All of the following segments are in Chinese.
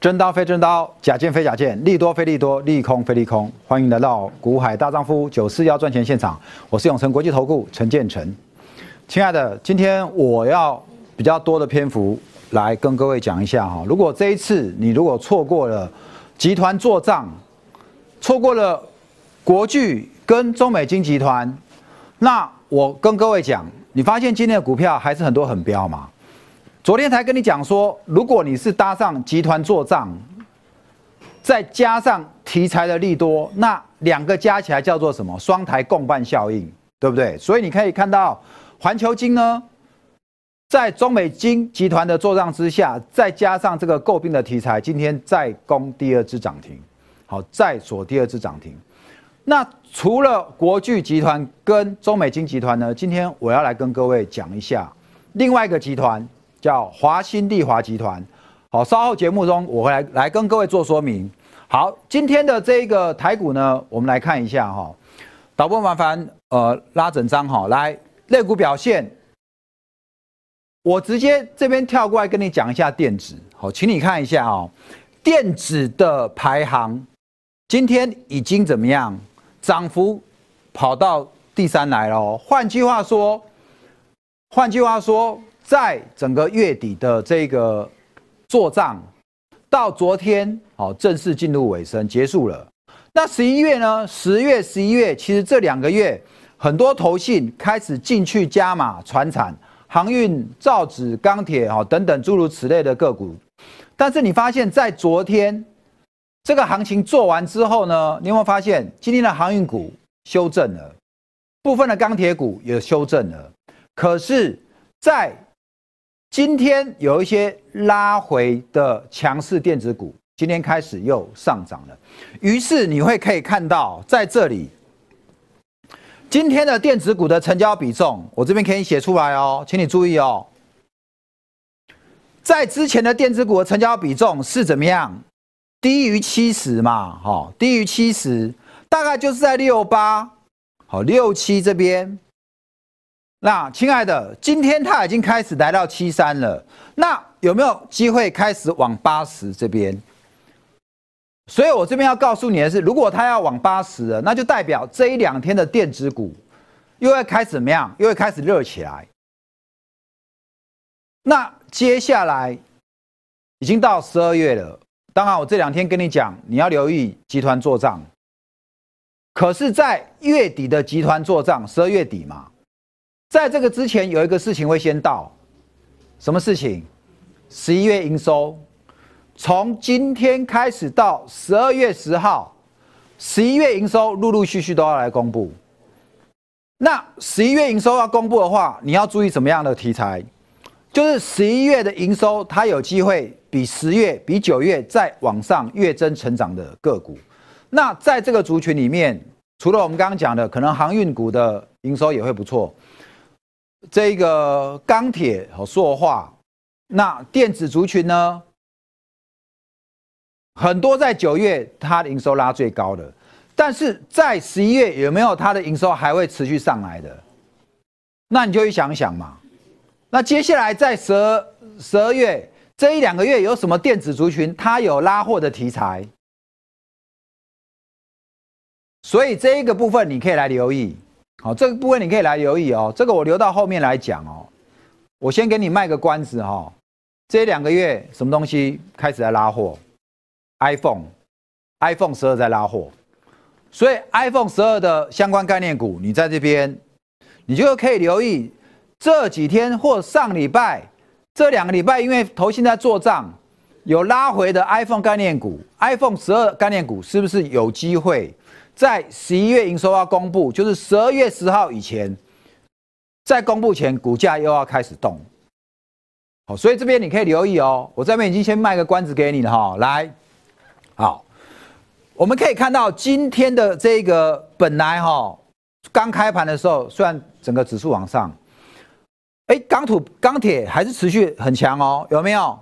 真刀非真刀，假剑非假剑，利多非利多，利空非利空。欢迎来到股海大丈夫九四幺赚钱现场，我是永成国际投顾陈建成。亲爱的，今天我要比较多的篇幅来跟各位讲一下哈。如果这一次你如果错过了集团做账，错过了国巨跟中美金集团，那我跟各位讲，你发现今天的股票还是很多很标嘛？昨天才跟你讲说，如果你是搭上集团做账，再加上题材的利多，那两个加起来叫做什么？双台共伴效应，对不对？所以你可以看到，环球金呢，在中美金集团的做账之下，再加上这个诟病的题材，今天再攻第二支涨停，好，再锁第二支涨停。那除了国巨集团跟中美金集团呢，今天我要来跟各位讲一下另外一个集团。叫华新丽华集团，好，稍后节目中我会来来跟各位做说明。好，今天的这个台股呢，我们来看一下哈，导播麻烦呃拉整张哈，来类股表现，我直接这边跳过来跟你讲一下电子，好，请你看一下哦，电子的排行今天已经怎么样，涨幅跑到第三来了，换句话说，换句话说。在整个月底的这个做账，到昨天好正式进入尾声结束了。那十一月呢？十月、十一月，其实这两个月很多投信开始进去加码船产、航运、造纸、钢铁哈等等诸如此类的个股。但是你发现，在昨天这个行情做完之后呢，你有没有发现今天的航运股修正了，部分的钢铁股也修正了。可是，在今天有一些拉回的强势电子股，今天开始又上涨了。于是你会可以看到，在这里，今天的电子股的成交比重，我这边可以写出来哦，请你注意哦。在之前的电子股的成交比重是怎么样？低于七十嘛，哈，低于七十，大概就是在六八，好，六七这边。那亲爱的，今天它已经开始来到七三了，那有没有机会开始往八十这边？所以我这边要告诉你的是，如果它要往八十了，那就代表这一两天的电子股又会开始怎么样？又会开始热起来。那接下来已经到十二月了，当然我这两天跟你讲，你要留意集团做账。可是，在月底的集团做账，十二月底嘛。在这个之前，有一个事情会先到，什么事情？十一月营收，从今天开始到十二月十号，十一月营收陆陆续续都要来公布。那十一月营收要公布的话，你要注意什么样的题材？就是十一月的营收，它有机会比十月、比九月再往上月增成长的个股。那在这个族群里面，除了我们刚刚讲的，可能航运股的营收也会不错。这个钢铁和塑化，那电子族群呢？很多在九月它的营收拉最高的，但是在十一月有没有它的营收还会持续上来的？那你就去想想嘛。那接下来在十二十二月这一两个月有什么电子族群它有拉货的题材？所以这一个部分你可以来留意。好，这个部分你可以来留意哦。这个我留到后面来讲哦。我先给你卖个关子哈。这两个月什么东西开始在拉货？iPhone，iPhone 十二在拉货，所以 iPhone 十二的相关概念股，你在这边，你就可以留意这几天或上礼拜这两个礼拜，因为头现在做账有拉回的 iPhone 概念股，iPhone 十二概念股是不是有机会？在十一月营收要公布，就是十二月十号以前，在公布前，股价又要开始动。好，所以这边你可以留意哦。我这边已经先卖个关子给你了哈。来，好，我们可以看到今天的这个本来哈，刚开盘的时候，虽然整个指数往上，哎，钢土钢铁还是持续很强哦，有没有？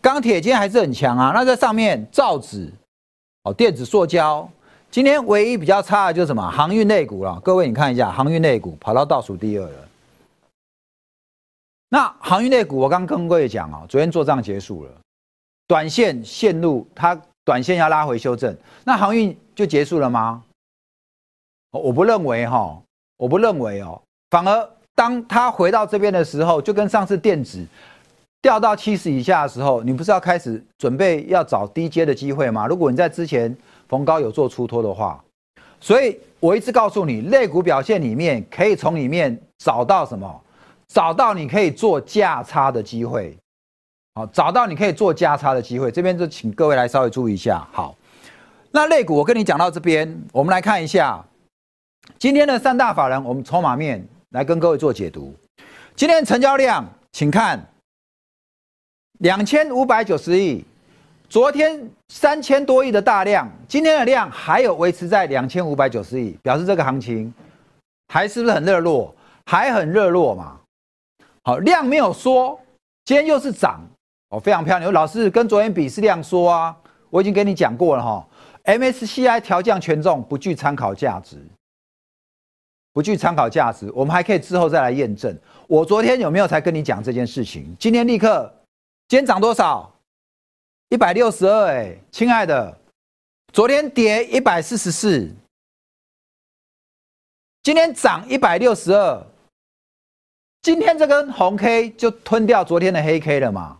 钢铁今天还是很强啊。那在上面造纸，哦，电子塑胶。今天唯一比较差的就是什么航运类股了，各位你看一下，航运类股跑到倒数第二了。那航运类股我刚跟各位讲啊，昨天做账结束了，短线线路它短线要拉回修正，那航运就结束了吗？我不认为哈，我不认为哦，反而当它回到这边的时候，就跟上次电子掉到七十以下的时候，你不是要开始准备要找低阶的机会吗？如果你在之前逢高有做出脱的话，所以我一直告诉你，类股表现里面可以从里面找到什么？找到你可以做价差的机会。好，找到你可以做价差的机会。这边就请各位来稍微注意一下。好，那类股我跟你讲到这边，我们来看一下今天的三大法人，我们筹码面来跟各位做解读。今天成交量，请看两千五百九十亿，昨天三千多亿的大量，今天的量还有维持在两千五百九十亿，表示这个行情还是不是很热络？还很热络嘛？好，量没有缩，今天又是涨。哦，非常漂亮。老师跟昨天比是量缩啊，我已经跟你讲过了哈。MSCI 调降权重不具参考价值，不具参考价值。我们还可以之后再来验证。我昨天有没有才跟你讲这件事情？今天立刻，今天涨多少？一百六十二哎，亲爱的，昨天跌一百四十四，今天涨一百六十二，今天这根红 K 就吞掉昨天的黑 K 了嘛？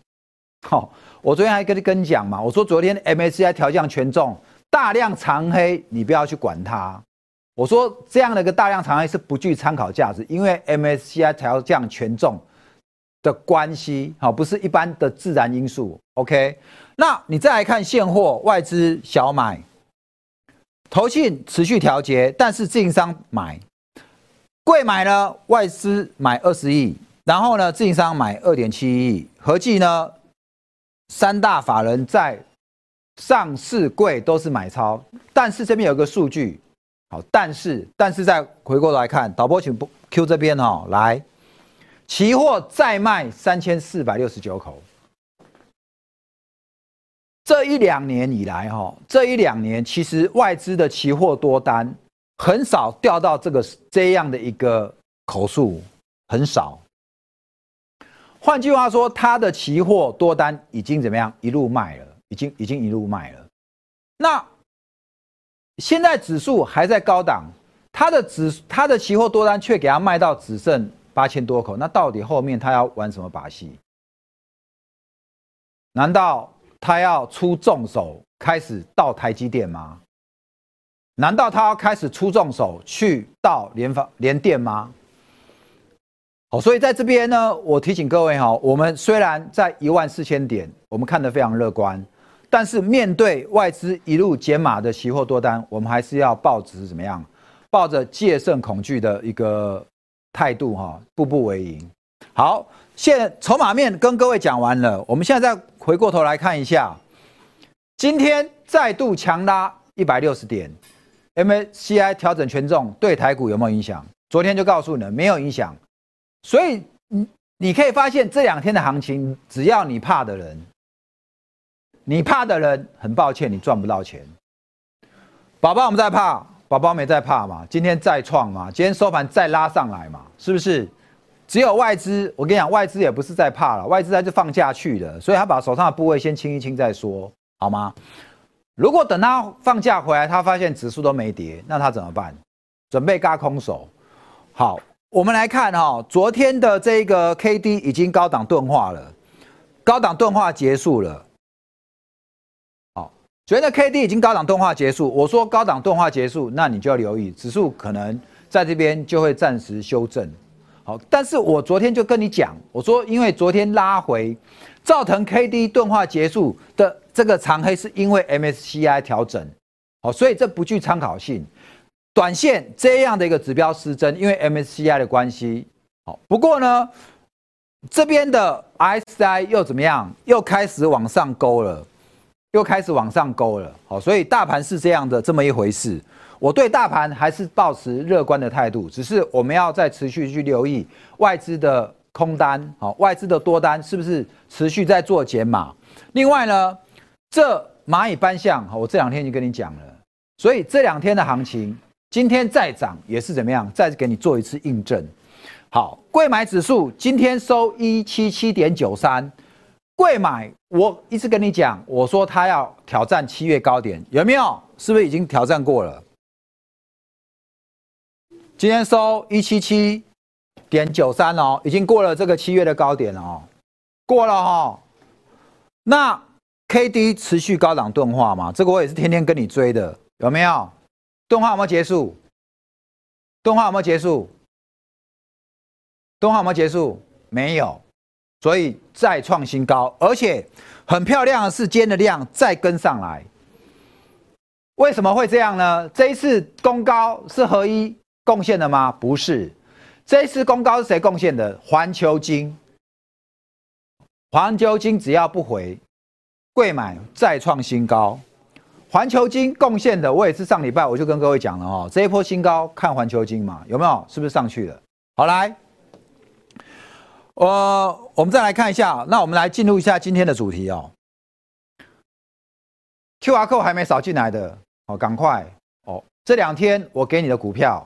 好，我昨天还跟你跟你讲嘛，我说昨天 MSCI 调降权重，大量长黑，你不要去管它。我说这样的一个大量长黑是不具参考价值，因为 MSCI 调降权重的关系，好，不是一般的自然因素。OK，那你再来看现货，外资小买，投信持续调节，但是自营商买，贵买呢，外资买二十亿，然后呢，自营商买二点七亿，合计呢？三大法人在上市贵都是买超，但是这边有个数据，好，但是但是再回过来看，导播请不 Q 这边哦，来，期货再卖三千四百六十九口，这一两年以来哈，这一两年其实外资的期货多单很少掉到这个这样的一个口数，很少。换句话说，它的期货多单已经怎么样？一路卖了，已经已经一路卖了。那现在指数还在高档，它的指它的期货多单却给它卖到只剩八千多口。那到底后面他要玩什么把戏？难道他要出重手开始到台积电吗？难道他要开始出重手去到联发联电吗？好所以在这边呢，我提醒各位哈，我们虽然在一万四千点，我们看得非常乐观，但是面对外资一路减码的期货多单，我们还是要抱持怎么样？抱着戒慎恐惧的一个态度哈，步步为营。好，现筹码面跟各位讲完了，我们现在再回过头来看一下，今天再度强拉一百六十点，MSCI 调整权重对台股有没有影响？昨天就告诉你了，没有影响。所以你你可以发现这两天的行情，只要你怕的人，你怕的人，很抱歉，你赚不到钱。宝宝我们在怕，宝宝没在怕嘛？今天再创嘛？今天收盘再拉上来嘛？是不是？只有外资，我跟你讲，外资也不是在怕了，外资他就放假去的，所以他把手上的部位先清一清再说，好吗？如果等他放假回来，他发现指数都没跌，那他怎么办？准备嘎空手，好。我们来看哈，昨天的这个 K D 已经高档钝化了，高档钝化结束了。好，昨天的 K D 已经高档钝化结束。我说高档钝化结束，那你就要留意指数可能在这边就会暂时修正。好，但是我昨天就跟你讲，我说因为昨天拉回造成 K D 钝化结束的这个长黑，是因为 M S C I 调整，好，所以这不具参考性。短线这样的一个指标失真，因为 MSCI 的关系，好，不过呢，这边的 S I 又怎么样？又开始往上勾了，又开始往上勾了，好，所以大盘是这样的这么一回事。我对大盘还是保持乐观的态度，只是我们要再持续去留意外资的空单，好，外资的多单是不是持续在做减码？另外呢，这蚂蚁搬象，我这两天已经跟你讲了，所以这两天的行情。今天再涨也是怎么样？再给你做一次印证。好，贵买指数今天收一七七点九三，贵买，我一直跟你讲，我说它要挑战七月高点，有没有？是不是已经挑战过了？今天收一七七点九三哦，已经过了这个七月的高点了哦，过了哈。那 K D 持续高档钝化嘛，这个我也是天天跟你追的，有没有？钝化有没有结束？钝化有没有结束？钝化有没有结束？没有。所以再创新高，而且很漂亮的是，今天的量再跟上来。为什么会这样呢？这一次攻高是合一贡献的吗？不是，这一次攻高是谁贡献的？环球金。环球金只要不回，贵买再创新高。环球金贡献的，我也是上礼拜我就跟各位讲了哦，这一波新高看环球金嘛，有没有？是不是上去了？好来。呃，我们再来看一下，那我们来进入一下今天的主题哦。Q R code 还没扫进来的，哦，赶快哦！这两天我给你的股票，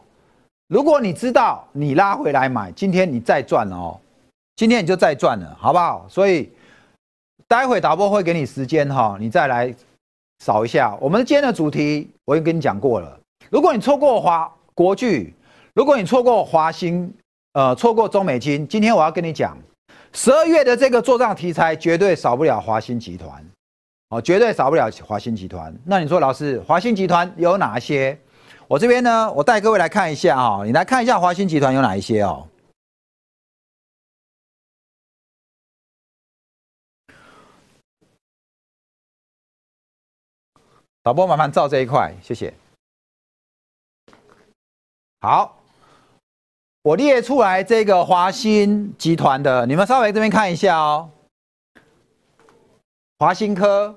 如果你知道你拉回来买，今天你再赚了哦，今天你就再赚了，好不好？所以待会导播会给你时间哈，你再来扫一下。我们今天的主题我已经跟你讲过了，如果你错过华国巨，如果你错过华兴。呃，错过中美金，今天我要跟你讲，十二月的这个做账题材绝对少不了华兴集团，哦，绝对少不了华兴集团。那你说，老师，华兴集团有哪些？我这边呢，我带各位来看一下哈，你来看一下华兴集团有哪一些哦。导播，麻烦照这一块，谢谢。好。我列出来这个华兴集团的，你们稍微这边看一下哦。华兴科、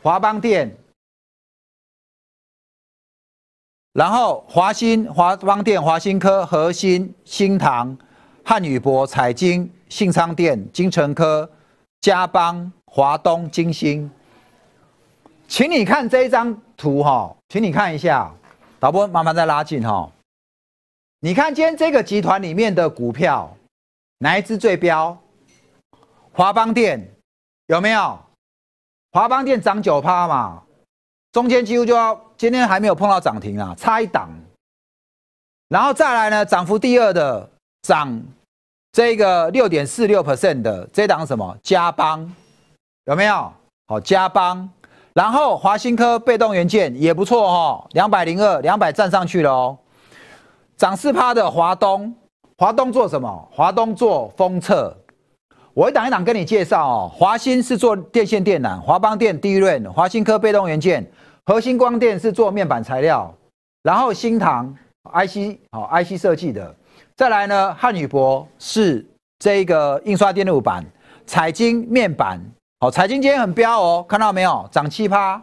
华邦电，然后华兴、华邦电、华兴科、核心、新唐、汉语博、彩金、信昌电、金城科、嘉邦、华东、金星，请你看这一张图哈，请你看一下，导播麻烦再拉近哈。你看今天这个集团里面的股票，哪一只最标？华邦电有没有？华邦电涨九趴嘛，中间几乎就要今天还没有碰到涨停啊，差一档。然后再来呢，涨幅第二的涨这个六点四六 percent 的这档什么？嘉邦有没有？好，嘉邦。然后华新科被动元件也不错哈，两百零二，两百站上去了哦。涨四趴的华东，华东做什么？华东做封测。我一档一档跟你介绍哦。华兴是做电线电缆，华邦电低润，华兴科被动元件，核心光电是做面板材料，然后新唐 IC 好 IC 设计的。再来呢，汉语博是这个印刷电路板，彩晶面板好，彩晶今天很彪哦，看到没有？涨七趴，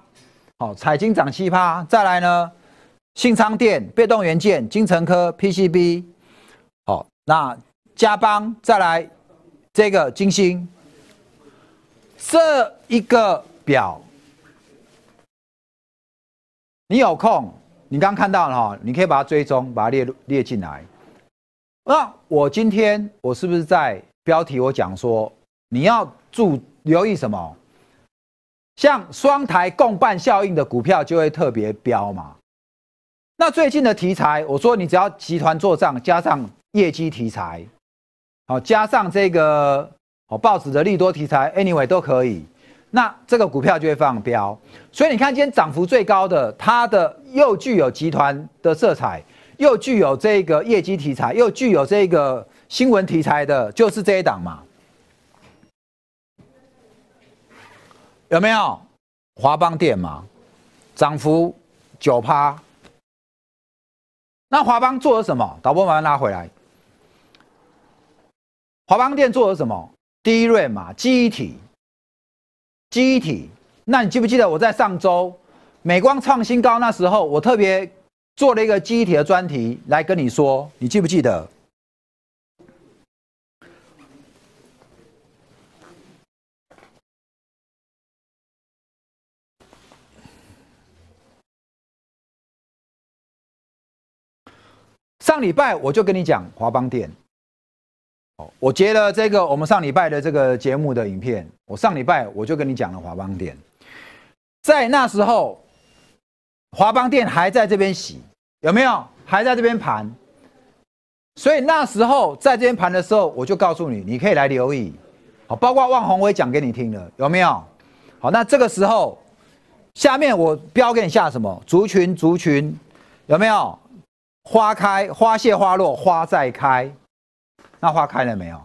好，彩晶涨七趴。再来呢？信昌电、被动元件、金城科、PCB，好，那嘉邦再来这个金星，这一个表，你有空，你刚看到了哈，你可以把它追踪，把它列列进来。那我今天我是不是在标题我讲说，你要注留意什么？像双台共办效应的股票就会特别标嘛。那最近的题材，我说你只要集团做账，加上业绩题材，好，加上这个好报纸的利多题材，anyway 都可以，那这个股票就会放标。所以你看今天涨幅最高的，它的又具有集团的色彩，又具有这个业绩题材，又具有这个新闻题材的，就是这一档嘛，有没有？华邦电嘛，涨幅九趴。那华邦做了什么？导播马上拉回来。华邦店做了什么？低瑞嘛，记忆体，记忆体。那你记不记得我在上周美光创新高那时候，我特别做了一个记忆体的专题来跟你说，你记不记得？上礼拜我就跟你讲华邦店，我截了这个我们上礼拜的这个节目的影片，我上礼拜我就跟你讲了华邦店，在那时候，华邦店还在这边洗，有没有？还在这边盘，所以那时候在这边盘的时候，我就告诉你，你可以来留意，好，包括万宏我也讲给你听了，有没有？好，那这个时候，下面我标给你下什么？族群，族群，有没有？花开花谢花落花再开，那花开了没有？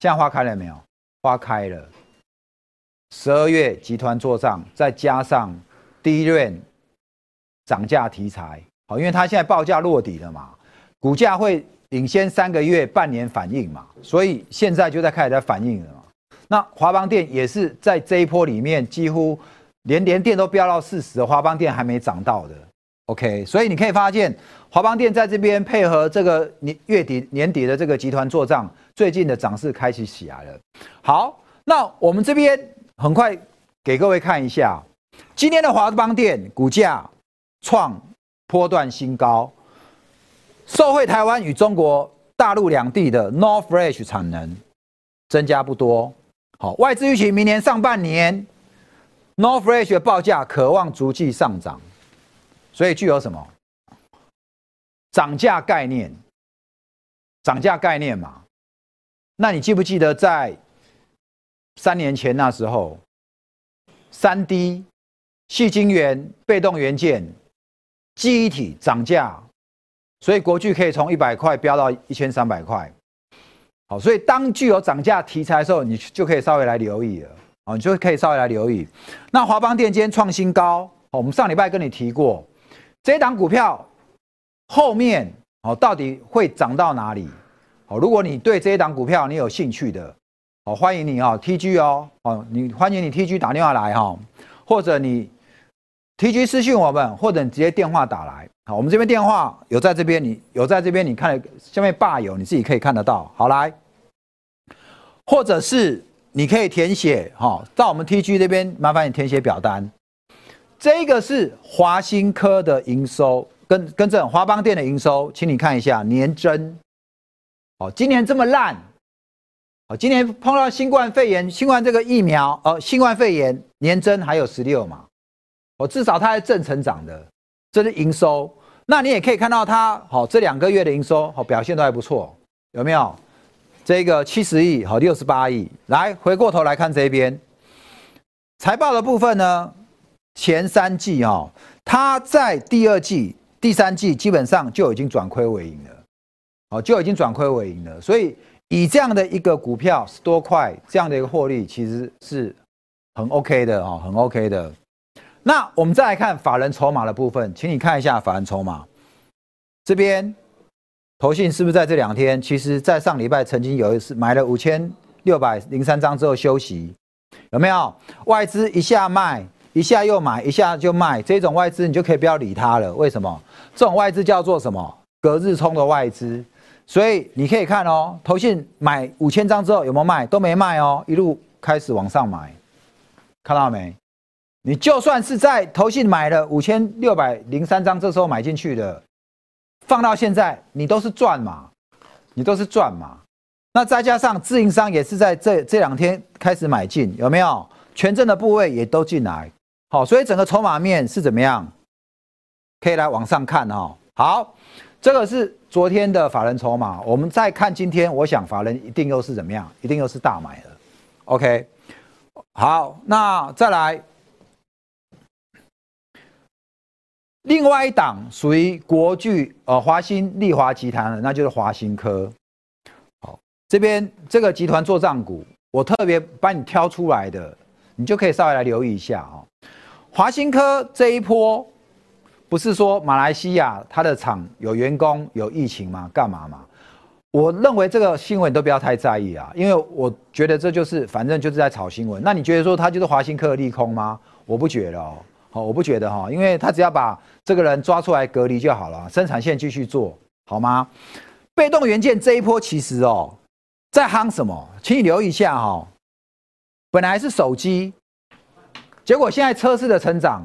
现在花开了没有？花开了。十二月集团做账，再加上第一轮涨价题材，好，因为它现在报价落底了嘛，股价会领先三个月、半年反应嘛，所以现在就在开始在反应了嘛。那华邦电也是在这一波里面，几乎连连电都飙到四十，华邦电还没涨到的。OK，所以你可以发现，华邦电在这边配合这个年月底年底的这个集团做账，最近的涨势开始起来了。好，那我们这边很快给各位看一下，今天的华邦电股价创波段新高，受惠台湾与中国大陆两地的 North Flash 产能增加不多。好，外资预期明年上半年 North Flash 的报价渴望逐季上涨。所以具有什么涨价概念？涨价概念嘛？那你记不记得在三年前那时候，三 D、细晶圆、被动元件、记忆体涨价，所以国巨可以从一百块飙到一千三百块。好，所以当具有涨价题材的时候，你就可以稍微来留意了。哦，你就可以稍微来留意。那华邦电今天创新高，我们上礼拜跟你提过。这档股票后面哦，到底会涨到哪里？好，如果你对这一档股票你有兴趣的，好，欢迎你啊，TG 哦，哦，你欢迎你 TG 打电话来哈，或者你 TG 私信我们，或者你直接电话打来。好，我们这边电话有在这边，你有在这边，你看下面霸有，你自己可以看得到。好来，或者是你可以填写哈，到我们 TG 这边麻烦你填写表单。这个是华新科的营收，跟跟这华邦电的营收，请你看一下年增。哦，今年这么烂，哦，今年碰到新冠肺炎，新冠这个疫苗，哦，新冠肺炎年增还有十六嘛，哦，至少它是正成长的，这是营收。那你也可以看到它，好，这两个月的营收，好，表现都还不错，有没有？这个七十亿，好，六十八亿。来，回过头来看这边，财报的部分呢？前三季哦，它在第二季、第三季基本上就已经转亏为盈了，哦，就已经转亏为盈了。所以以这样的一个股票十多块这样的一个获利，其实是很 OK 的哦，很 OK 的。那我们再来看法人筹码的部分，请你看一下法人筹码这边，投信是不是在这两天？其实，在上礼拜曾经有一次买了五千六百零三张之后休息，有没有？外资一下卖。一下又买，一下就卖，这种外资你就可以不要理它了。为什么？这种外资叫做什么？隔日冲的外资。所以你可以看哦，投信买五千张之后有没有卖？都没卖哦，一路开始往上买，看到没？你就算是在投信买了五千六百零三张，这时候买进去的，放到现在你都是赚嘛，你都是赚嘛。那再加上自营商也是在这这两天开始买进，有没有？权证的部位也都进来。好，所以整个筹码面是怎么样？可以来往上看哈。好，这个是昨天的法人筹码，我们再看今天，我想法人一定又是怎么样？一定又是大买的。OK，好，那再来，另外一档属于国巨呃华兴利华集团的，那就是华兴科。好，这边这个集团做账股，我特别帮你挑出来的，你就可以稍微来留意一下啊。华新科这一波，不是说马来西亚它的厂有员工有疫情吗？干嘛嘛？我认为这个新闻都不要太在意啊，因为我觉得这就是反正就是在炒新闻。那你觉得说它就是华新科的利空吗？我不觉得哦，好，我不觉得哈，因为他只要把这个人抓出来隔离就好了，生产线继续做好吗？被动元件这一波其实哦，在夯什么？请你留意一下哈，本来是手机。结果现在车市的成长，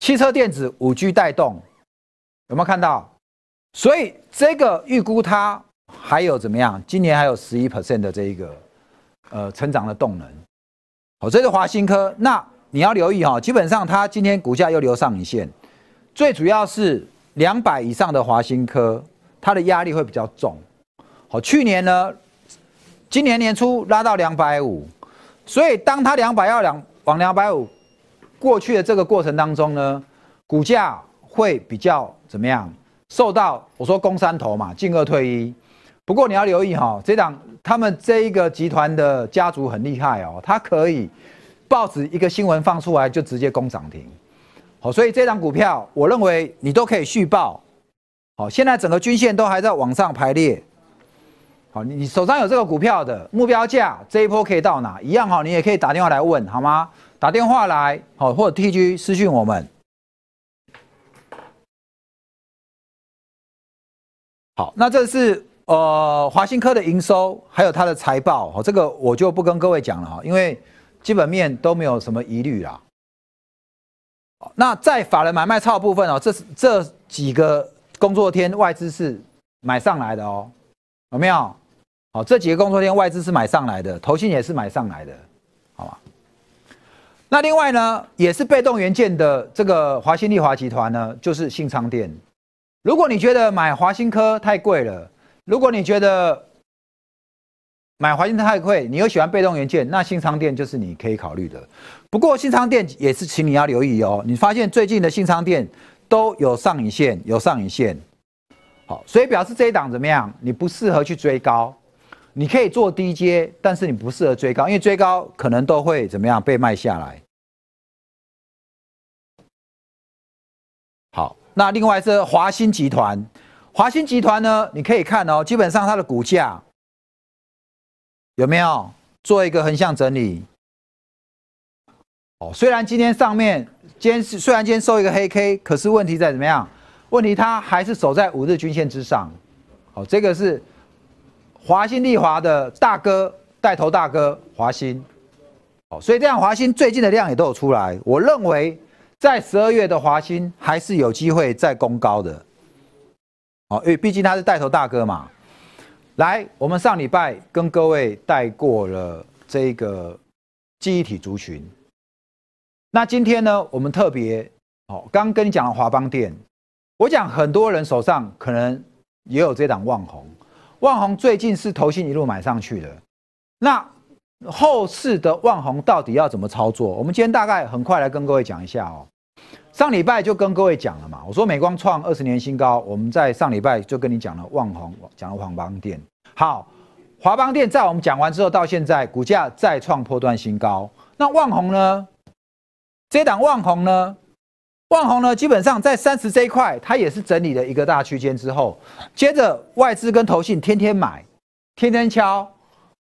汽车电子五 G 带动，有没有看到？所以这个预估它还有怎么样？今年还有十一 percent 的这一个呃成长的动能。好，这是华新科。那你要留意哈，基本上它今天股价又留上影线，最主要是两百以上的华新科，它的压力会比较重。好，去年呢，今年年初拉到两百五，所以当它两百要两往两百五过去的这个过程当中呢，股价会比较怎么样？受到我说攻三头嘛，进二退一。不过你要留意哈，这档他们这一个集团的家族很厉害哦，它可以报纸一个新闻放出来就直接攻涨停。好，所以这档股票我认为你都可以续报。好，现在整个均线都还在往上排列。好，你手上有这个股票的目标价这一波可以到哪？一样哈，你也可以打电话来问好吗？打电话来好，或者 T G 私讯我们。好，那这是呃华新科的营收，还有它的财报，哦，这个我就不跟各位讲了哈，因为基本面都没有什么疑虑啦。那在法人买卖超部分哦，这是这几个工作天外资是买上来的哦，有没有？好，这几个工作天外资是买上来的，投信也是买上来的，好吧？那另外呢，也是被动元件的这个华新丽华集团呢，就是信昌电。如果你觉得买华新科太贵了，如果你觉得买华新科太贵，你又喜欢被动元件，那信昌店就是你可以考虑的。不过信昌店也是，请你要留意哦。你发现最近的信昌店都有上影线，有上影线，好，所以表示这一档怎么样？你不适合去追高，你可以做低阶，但是你不适合追高，因为追高可能都会怎么样被卖下来。好。那另外是华兴集团，华兴集团呢，你可以看哦，基本上它的股价有没有做一个横向整理？哦，虽然今天上面今天是虽然今天收一个黑 K，可是问题在怎么样？问题它还是守在五日均线之上。哦，这个是华兴利华的大哥带头大哥华兴。哦，所以这样华兴最近的量也都有出来，我认为。在十二月的华兴还是有机会再攻高的，哦，因为毕竟他是带头大哥嘛。来，我们上礼拜跟各位带过了这个记忆体族群，那今天呢，我们特别哦，刚跟你讲了华邦电，我讲很多人手上可能也有这档旺红，旺宏最近是投信一路买上去的，那。后市的万宏到底要怎么操作？我们今天大概很快来跟各位讲一下哦。上礼拜就跟各位讲了嘛，我说美光创二十年新高，我们在上礼拜就跟你讲了万宏，讲了华邦电。好，华邦电在我们讲完之后，到现在股价再创破断新高。那万宏呢？这档万宏呢？万红呢？基本上在三十这一块，它也是整理了一个大区间之后，接着外资跟投信天天买，天天敲。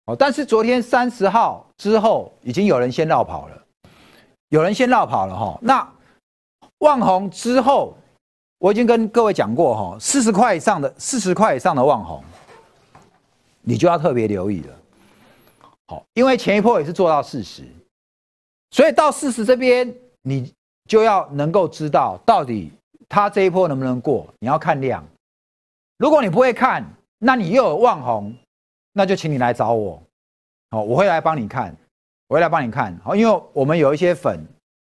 哦，但是昨天三十号之后，已经有人先绕跑了，有人先绕跑了哈。那万红之后，我已经跟各位讲过哈，四十块以上的四十块以上的万红，你就要特别留意了。好，因为前一波也是做到四十，所以到四十这边，你就要能够知道到底它这一波能不能过，你要看量。如果你不会看，那你又有望红。那就请你来找我，好，我会来帮你看，我会来帮你看，好，因为我们有一些粉，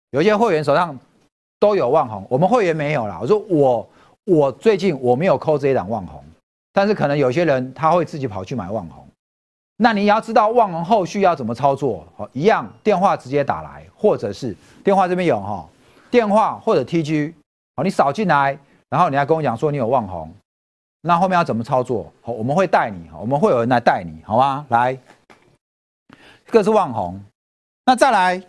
有一些会员手上都有望红，我们会员没有啦。我说我我最近我没有扣这一档望红，但是可能有些人他会自己跑去买望红，那你要知道望红后续要怎么操作，好，一样电话直接打来，或者是电话这边有哈，电话或者 TG，好，你扫进来，然后你要跟我讲说你有望红。那后面要怎么操作？好，我们会带你，我们会有人来带你，好吗？来，这是万红，那再来，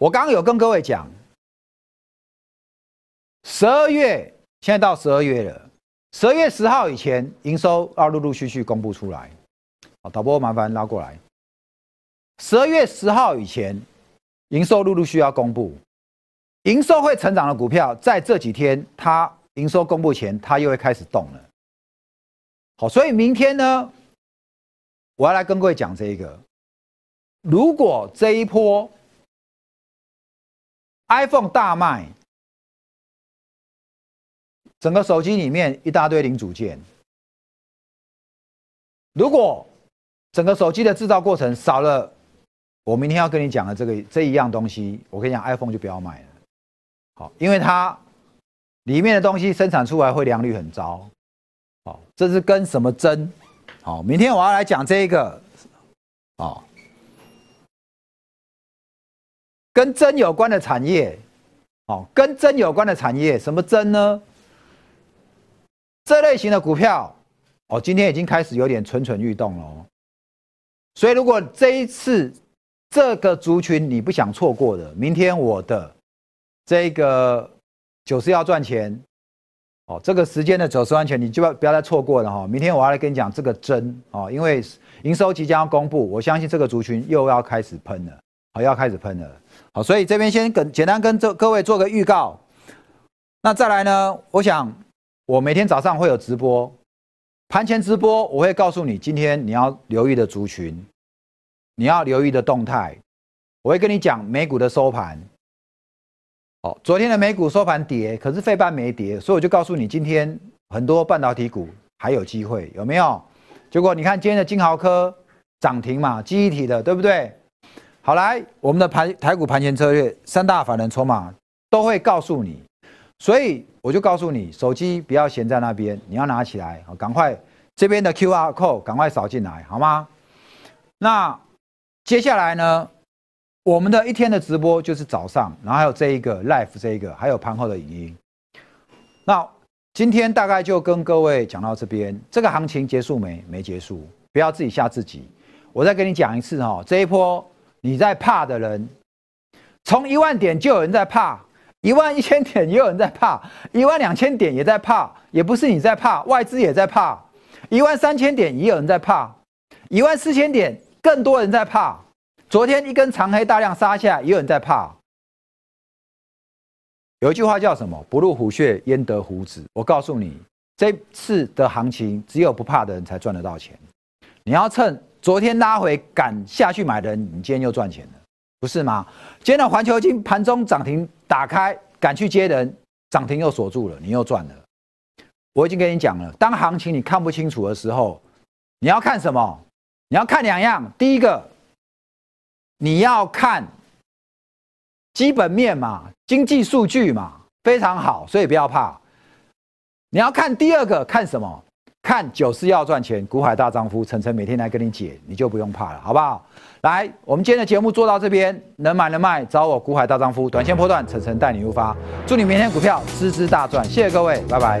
我刚刚有跟各位讲，十二月现在到十二月了，十二月十号以前营收要陆陆续续公布出来。导播麻烦拉过来，十二月十号以前。营收陆陆续要公布，营收会成长的股票，在这几天它营收公布前，它又会开始动了。好，所以明天呢，我要来跟各位讲这一个，如果这一波 iPhone 大卖，整个手机里面一大堆零组件。如果整个手机的制造过程少了，我明天要跟你讲的这个这一样东西，我跟你讲，iPhone 就不要买了。好，因为它里面的东西生产出来会良率很糟。好，这是跟什么针？好，明天我要来讲这一个，哦，跟针有关的产业。好，跟针有关的产业，什么针呢？这类型的股票，哦，今天已经开始有点蠢蠢欲动了。所以，如果这一次这个族群你不想错过的，明天我的这个九十要赚钱，哦，这个时间的九十万钱，你就要不要再错过了哈。明天我要来跟你讲这个真哦，因为营收即将要公布，我相信这个族群又要开始喷了，好，要开始喷了。好，所以这边先跟简单跟这各位做个预告。那再来呢？我想我每天早上会有直播，盘前直播我会告诉你今天你要留意的族群，你要留意的动态。我会跟你讲美股的收盘。好，昨天的美股收盘跌，可是费半没跌，所以我就告诉你今天很多半导体股还有机会，有没有？结果你看今天的金豪科涨停嘛，记忆体的，对不对？好来，我们的盘台股盘前策略，三大法人筹码都会告诉你，所以我就告诉你，手机不要闲在那边，你要拿起来，赶快这边的 Q R code 赶快扫进来，好吗？那接下来呢，我们的一天的直播就是早上，然后还有这一个 live 这一个，还有盘后的影音。那今天大概就跟各位讲到这边，这个行情结束没？没结束，不要自己吓自己。我再跟你讲一次哈，这一波。你在怕的人，从一万点就有人在怕，一万一千点也有人在怕，一万两千点也在怕，也不是你在怕，外资也在怕，一万三千点也有人在怕，一万四千点更多人在怕。昨天一根长黑大量杀下，也有人在怕。有一句话叫什么？不入虎穴，焉得虎子？我告诉你，这次的行情，只有不怕的人才赚得到钱。你要趁。昨天拉回敢下去买的人，你今天就赚钱，不是吗？今天的环球金盘中涨停打开，敢去接人，涨停又锁住了，你又赚了。我已经跟你讲了，当行情你看不清楚的时候，你要看什么？你要看两样，第一个，你要看基本面嘛，经济数据嘛，非常好，所以不要怕。你要看第二个，看什么？看九四要赚钱，股海大丈夫，晨晨每天来跟你解，你就不用怕了，好不好？来，我们今天的节目做到这边，能买能卖，找我股海大丈夫，短线波段，晨晨带你入发，祝你明天股票支支大赚，谢谢各位，拜拜。